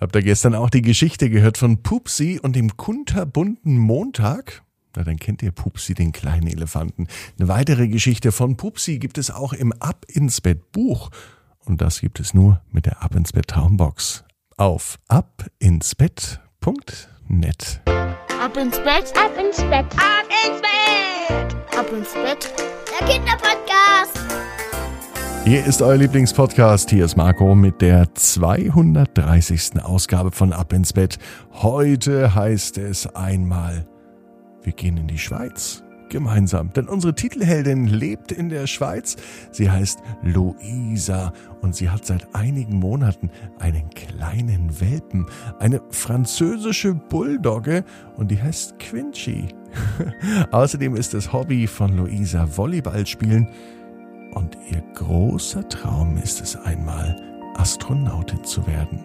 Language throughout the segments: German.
Habt ihr gestern auch die Geschichte gehört von Pupsi und dem kunterbunten Montag? Na, dann kennt ihr Pupsi, den kleinen Elefanten. Eine weitere Geschichte von Pupsi gibt es auch im Ab ins Bett Buch. Und das gibt es nur mit der Ab ins Bett Traumbox. Auf abinsbett.net. Ab ins Bett, ab ins Bett, ab ins Bett, ab ins Bett. Der Kinderpodcast. Hier ist euer Lieblingspodcast. Hier ist Marco mit der 230. Ausgabe von Ab ins Bett. Heute heißt es einmal, wir gehen in die Schweiz. Gemeinsam, denn unsere Titelheldin lebt in der Schweiz. Sie heißt Luisa und sie hat seit einigen Monaten einen kleinen Welpen, eine französische Bulldogge und die heißt Quincy. Außerdem ist das Hobby von Luisa Volleyball spielen und ihr großer Traum ist es einmal, Astronautin zu werden.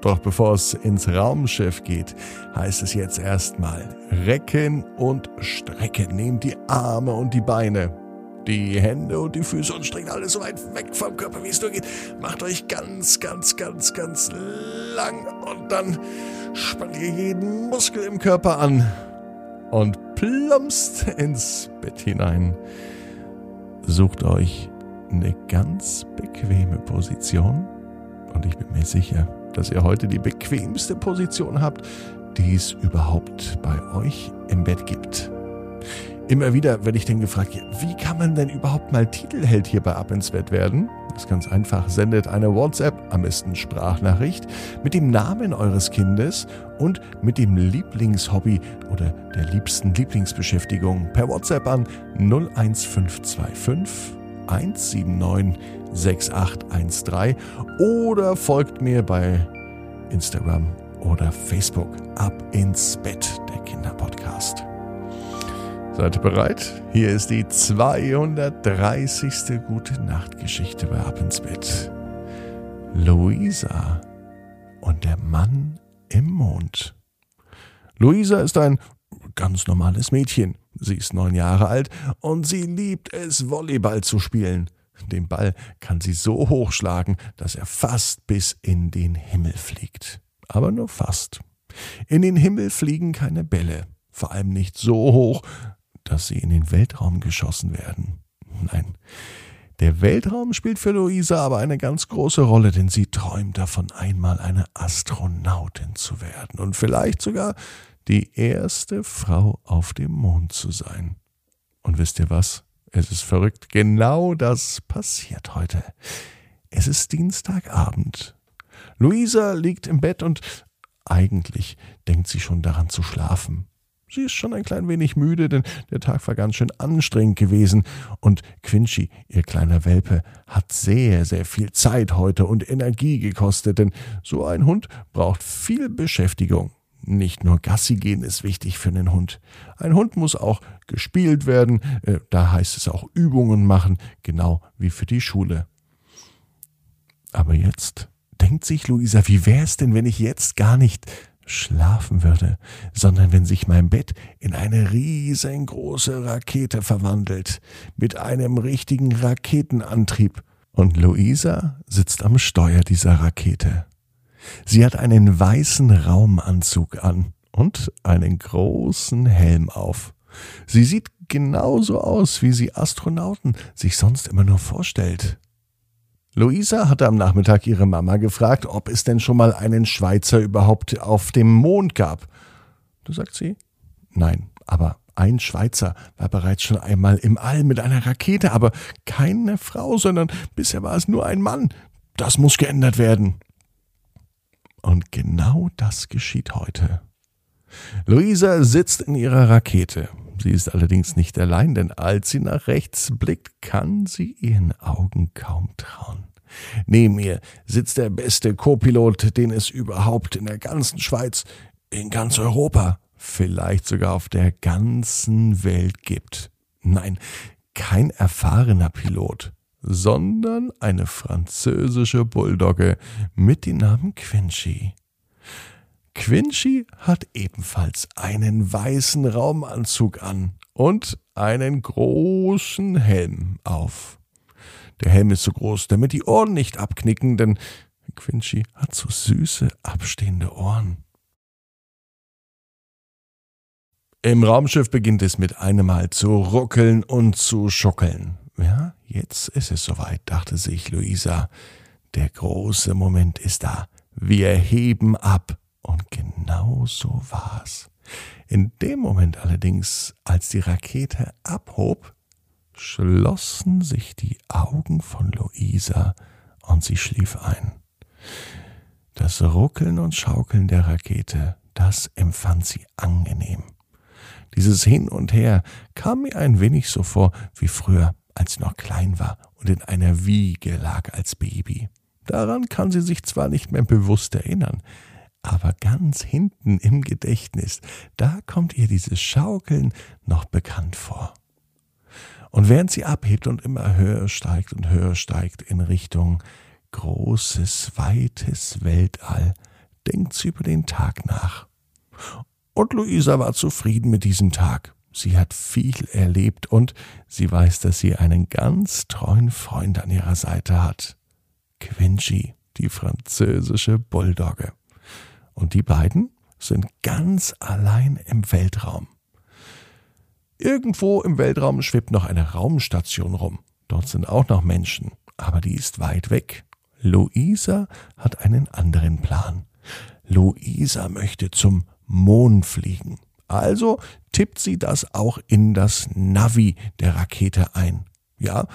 Doch bevor es ins Raumschiff geht, heißt es jetzt erstmal recken und strecken. Nehmt die Arme und die Beine, die Hände und die Füße und streckt alles so weit weg vom Körper, wie es nur geht. Macht euch ganz, ganz, ganz, ganz lang und dann spannt ihr jeden Muskel im Körper an und plumpst ins Bett hinein. Sucht euch eine ganz bequeme Position und ich bin mir sicher, dass ihr heute die bequemste Position habt, die es überhaupt bei euch im Bett gibt. Immer wieder werde ich dann gefragt, wie kann man denn überhaupt mal Titelheld hier bei Ab ins Bett werden? Das ist ganz einfach. Sendet eine WhatsApp, am besten Sprachnachricht, mit dem Namen eures Kindes und mit dem Lieblingshobby oder der liebsten Lieblingsbeschäftigung per WhatsApp an 01525 179 6813 oder folgt mir bei Instagram oder Facebook. Ab ins Bett, der Kinderpodcast. Seid ihr bereit? Hier ist die 230. Gute Nacht Geschichte bei Ab ins Bett. Luisa und der Mann im Mond. Luisa ist ein ganz normales Mädchen. Sie ist neun Jahre alt und sie liebt es, Volleyball zu spielen. Den Ball kann sie so hochschlagen, dass er fast bis in den Himmel fliegt. Aber nur fast. In den Himmel fliegen keine Bälle, vor allem nicht so hoch, dass sie in den Weltraum geschossen werden. Nein, der Weltraum spielt für Luisa aber eine ganz große Rolle, denn sie träumt davon, einmal eine Astronautin zu werden und vielleicht sogar die erste Frau auf dem Mond zu sein. Und wisst ihr was? Es ist verrückt. Genau das passiert heute. Es ist Dienstagabend. Luisa liegt im Bett und eigentlich denkt sie schon daran zu schlafen. Sie ist schon ein klein wenig müde, denn der Tag war ganz schön anstrengend gewesen. Und Quincy, ihr kleiner Welpe, hat sehr, sehr viel Zeit heute und Energie gekostet, denn so ein Hund braucht viel Beschäftigung. Nicht nur Gassi gehen ist wichtig für einen Hund. Ein Hund muss auch gespielt werden, äh, da heißt es auch Übungen machen, genau wie für die Schule. Aber jetzt denkt sich Luisa, wie wäre es denn, wenn ich jetzt gar nicht schlafen würde, sondern wenn sich mein Bett in eine riesengroße Rakete verwandelt, mit einem richtigen Raketenantrieb. Und Luisa sitzt am Steuer dieser Rakete. Sie hat einen weißen Raumanzug an und einen großen Helm auf. Sie sieht genauso aus, wie sie Astronauten sich sonst immer nur vorstellt. Luisa hatte am Nachmittag ihre Mama gefragt, ob es denn schon mal einen Schweizer überhaupt auf dem Mond gab. Da sagt sie, nein, aber ein Schweizer war bereits schon einmal im All mit einer Rakete, aber keine Frau, sondern bisher war es nur ein Mann. Das muss geändert werden. Und genau das geschieht heute. Luisa sitzt in ihrer Rakete. Sie ist allerdings nicht allein, denn als sie nach rechts blickt, kann sie ihren Augen kaum trauen. Neben ihr sitzt der beste Co-Pilot, den es überhaupt in der ganzen Schweiz, in ganz Europa, vielleicht sogar auf der ganzen Welt gibt. Nein, kein erfahrener Pilot, sondern eine französische Bulldogge mit dem Namen Quincy. Quincy hat ebenfalls einen weißen Raumanzug an und einen großen Helm auf. Der Helm ist so groß, damit die Ohren nicht abknicken, denn Quincy hat so süße, abstehende Ohren. Im Raumschiff beginnt es mit einem Mal zu ruckeln und zu schuckeln. Ja, jetzt ist es soweit, dachte sich Luisa. Der große Moment ist da. Wir heben ab. Und genau so war's. In dem Moment allerdings, als die Rakete abhob, schlossen sich die Augen von Luisa und sie schlief ein. Das Ruckeln und Schaukeln der Rakete, das empfand sie angenehm. Dieses Hin und Her kam mir ein wenig so vor wie früher, als sie noch klein war und in einer Wiege lag als Baby. Daran kann sie sich zwar nicht mehr bewusst erinnern, aber ganz hinten im Gedächtnis, da kommt ihr dieses Schaukeln noch bekannt vor. Und während sie abhebt und immer höher steigt und höher steigt in Richtung großes, weites Weltall, denkt sie über den Tag nach. Und Luisa war zufrieden mit diesem Tag. Sie hat viel erlebt und sie weiß, dass sie einen ganz treuen Freund an ihrer Seite hat. Quincy, die französische Bulldogge. Und die beiden sind ganz allein im Weltraum. Irgendwo im Weltraum schwebt noch eine Raumstation rum. Dort sind auch noch Menschen, aber die ist weit weg. Luisa hat einen anderen Plan. Luisa möchte zum Mond fliegen. Also tippt sie das auch in das Navi der Rakete ein. Ja,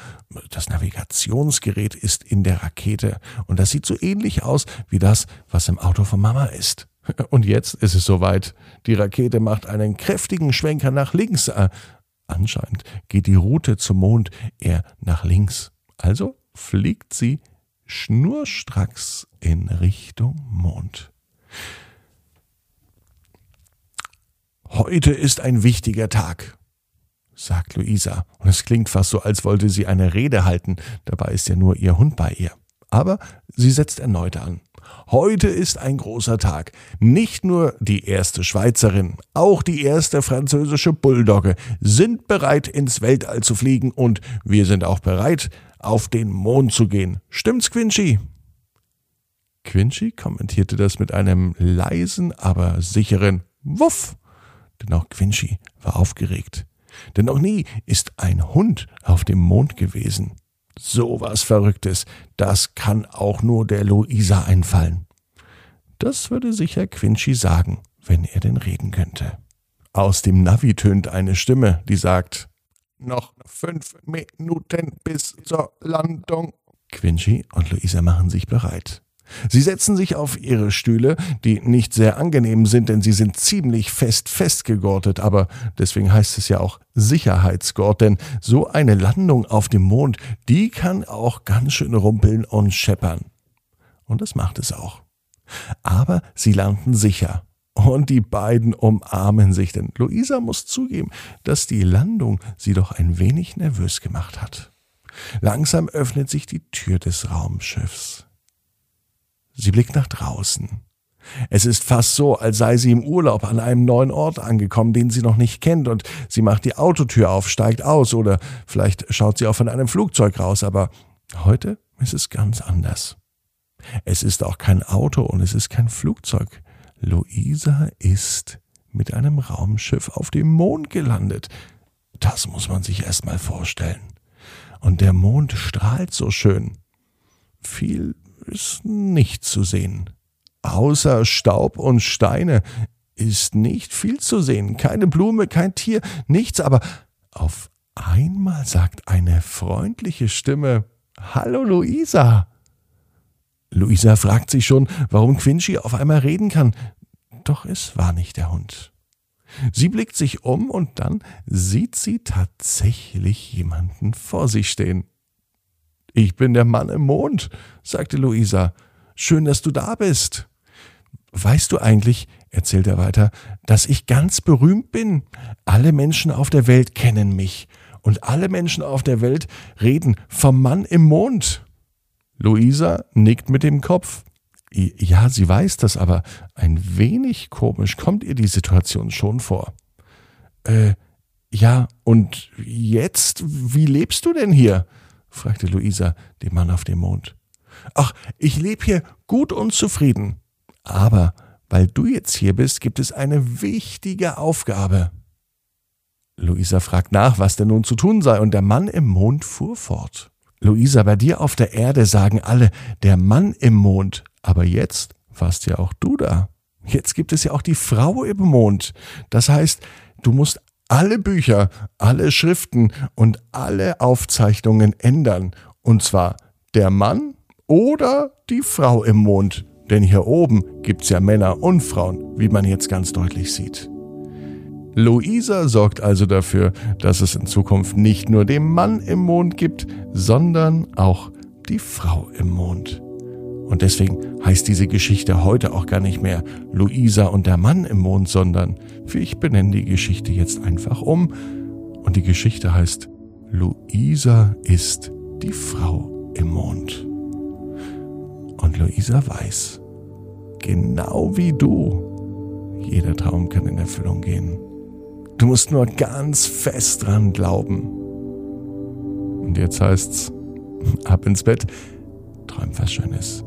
das Navigationsgerät ist in der Rakete und das sieht so ähnlich aus wie das, was im Auto von Mama ist. Und jetzt ist es soweit. Die Rakete macht einen kräftigen Schwenker nach links. Äh, anscheinend geht die Route zum Mond eher nach links. Also fliegt sie schnurstracks in Richtung Mond. Heute ist ein wichtiger Tag, sagt Luisa, und es klingt fast so, als wollte sie eine Rede halten, dabei ist ja nur ihr Hund bei ihr. Aber sie setzt erneut an. Heute ist ein großer Tag. Nicht nur die erste Schweizerin, auch die erste französische Bulldogge sind bereit, ins Weltall zu fliegen und wir sind auch bereit, auf den Mond zu gehen. Stimmt's, Quincy? Quincy kommentierte das mit einem leisen, aber sicheren Wuff denn auch Quincy war aufgeregt. Denn noch nie ist ein Hund auf dem Mond gewesen. So was Verrücktes, das kann auch nur der Luisa einfallen. Das würde sicher Quincy sagen, wenn er denn reden könnte. Aus dem Navi tönt eine Stimme, die sagt, noch fünf Minuten bis zur Landung. Quincy und Luisa machen sich bereit. Sie setzen sich auf ihre Stühle, die nicht sehr angenehm sind, denn sie sind ziemlich fest festgegortet, aber deswegen heißt es ja auch Sicherheitsgurt, denn so eine Landung auf dem Mond, die kann auch ganz schön rumpeln und scheppern. Und das macht es auch. Aber sie landen sicher. Und die beiden umarmen sich, denn Luisa muss zugeben, dass die Landung sie doch ein wenig nervös gemacht hat. Langsam öffnet sich die Tür des Raumschiffs. Sie blickt nach draußen. Es ist fast so, als sei sie im Urlaub an einem neuen Ort angekommen, den sie noch nicht kennt, und sie macht die Autotür auf, steigt aus, oder vielleicht schaut sie auch von einem Flugzeug raus, aber heute ist es ganz anders. Es ist auch kein Auto und es ist kein Flugzeug. Luisa ist mit einem Raumschiff auf dem Mond gelandet. Das muss man sich erst mal vorstellen. Und der Mond strahlt so schön. Viel ist nicht zu sehen. Außer Staub und Steine ist nicht viel zu sehen. Keine Blume, kein Tier, nichts, aber auf einmal sagt eine freundliche Stimme Hallo Luisa. Luisa fragt sich schon, warum Quincy auf einmal reden kann. Doch es war nicht der Hund. Sie blickt sich um und dann sieht sie tatsächlich jemanden vor sich stehen. Ich bin der Mann im Mond, sagte Luisa. Schön, dass du da bist. Weißt du eigentlich, erzählt er weiter, dass ich ganz berühmt bin? Alle Menschen auf der Welt kennen mich. Und alle Menschen auf der Welt reden vom Mann im Mond. Luisa nickt mit dem Kopf. Ja, sie weiß das, aber ein wenig komisch kommt ihr die Situation schon vor. Äh, ja, und jetzt, wie lebst du denn hier? Fragte Luisa den Mann auf dem Mond. Ach, ich lebe hier gut und zufrieden. Aber weil du jetzt hier bist, gibt es eine wichtige Aufgabe. Luisa fragt nach, was denn nun zu tun sei, und der Mann im Mond fuhr fort. Luisa, bei dir auf der Erde sagen alle, der Mann im Mond, aber jetzt warst ja auch du da. Jetzt gibt es ja auch die Frau im Mond. Das heißt, du musst alle Bücher, alle Schriften und alle Aufzeichnungen ändern. Und zwar der Mann oder die Frau im Mond. Denn hier oben gibt's ja Männer und Frauen, wie man jetzt ganz deutlich sieht. Luisa sorgt also dafür, dass es in Zukunft nicht nur den Mann im Mond gibt, sondern auch die Frau im Mond. Und deswegen heißt diese Geschichte heute auch gar nicht mehr Luisa und der Mann im Mond, sondern ich benenne die Geschichte jetzt einfach um. Und die Geschichte heißt Luisa ist die Frau im Mond. Und Luisa weiß, genau wie du, jeder Traum kann in Erfüllung gehen. Du musst nur ganz fest dran glauben. Und jetzt heißt's, ab ins Bett, träum was Schönes.